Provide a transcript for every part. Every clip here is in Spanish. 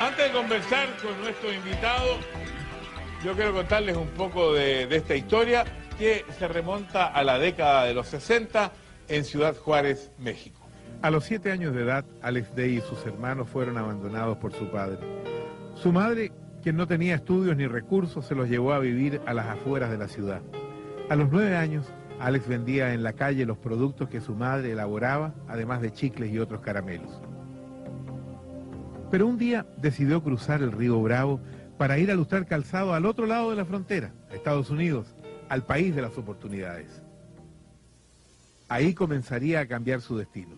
Antes de conversar con nuestro invitado, yo quiero contarles un poco de, de esta historia que se remonta a la década de los 60 en Ciudad Juárez, México. A los siete años de edad, Alex Day y sus hermanos fueron abandonados por su padre. Su madre, quien no tenía estudios ni recursos, se los llevó a vivir a las afueras de la ciudad. A los nueve años, Alex vendía en la calle los productos que su madre elaboraba, además de chicles y otros caramelos. Pero un día decidió cruzar el río Bravo para ir a lustrar calzado al otro lado de la frontera, a Estados Unidos, al país de las oportunidades. Ahí comenzaría a cambiar su destino.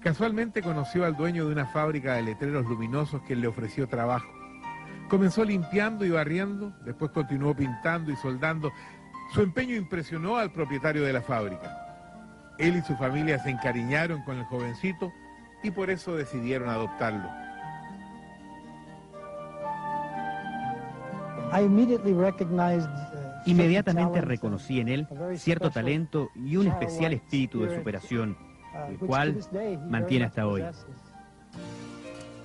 Casualmente conoció al dueño de una fábrica de letreros luminosos que le ofreció trabajo. Comenzó limpiando y barriendo, después continuó pintando y soldando. Su empeño impresionó al propietario de la fábrica. Él y su familia se encariñaron con el jovencito y por eso decidieron adoptarlo. Inmediatamente certain reconocí en él talent, a very cierto talento y un especial espíritu de spirit, superación, uh, el cual mantiene hasta hoy.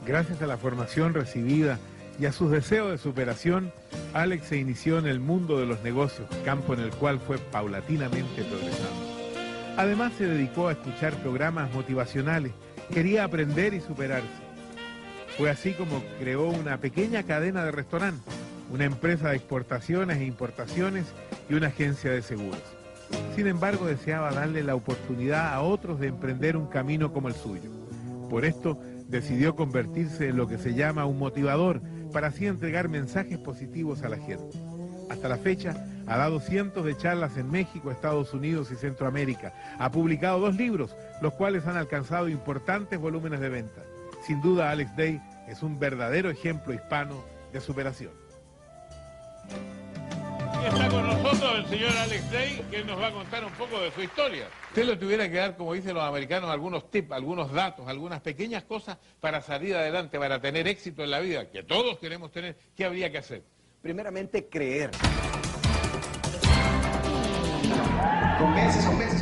Gracias a la formación recibida y a sus deseos de superación, Alex se inició en el mundo de los negocios, campo en el cual fue paulatinamente progresando. Además se dedicó a escuchar programas motivacionales, quería aprender y superarse. Fue así como creó una pequeña cadena de restaurantes, una empresa de exportaciones e importaciones y una agencia de seguros. Sin embargo, deseaba darle la oportunidad a otros de emprender un camino como el suyo. Por esto, decidió convertirse en lo que se llama un motivador, para así entregar mensajes positivos a la gente. Hasta la fecha, ha dado cientos de charlas en México, Estados Unidos y Centroamérica. Ha publicado dos libros, los cuales han alcanzado importantes volúmenes de venta. Sin duda, Alex Day es un verdadero ejemplo hispano de superación está con nosotros el señor Alex Day, que nos va a contar un poco de su historia. Usted le tuviera que dar, como dicen los americanos, algunos tips, algunos datos, algunas pequeñas cosas para salir adelante, para tener éxito en la vida, que todos queremos tener, ¿qué habría que hacer? Primeramente, creer. Con meses, meses.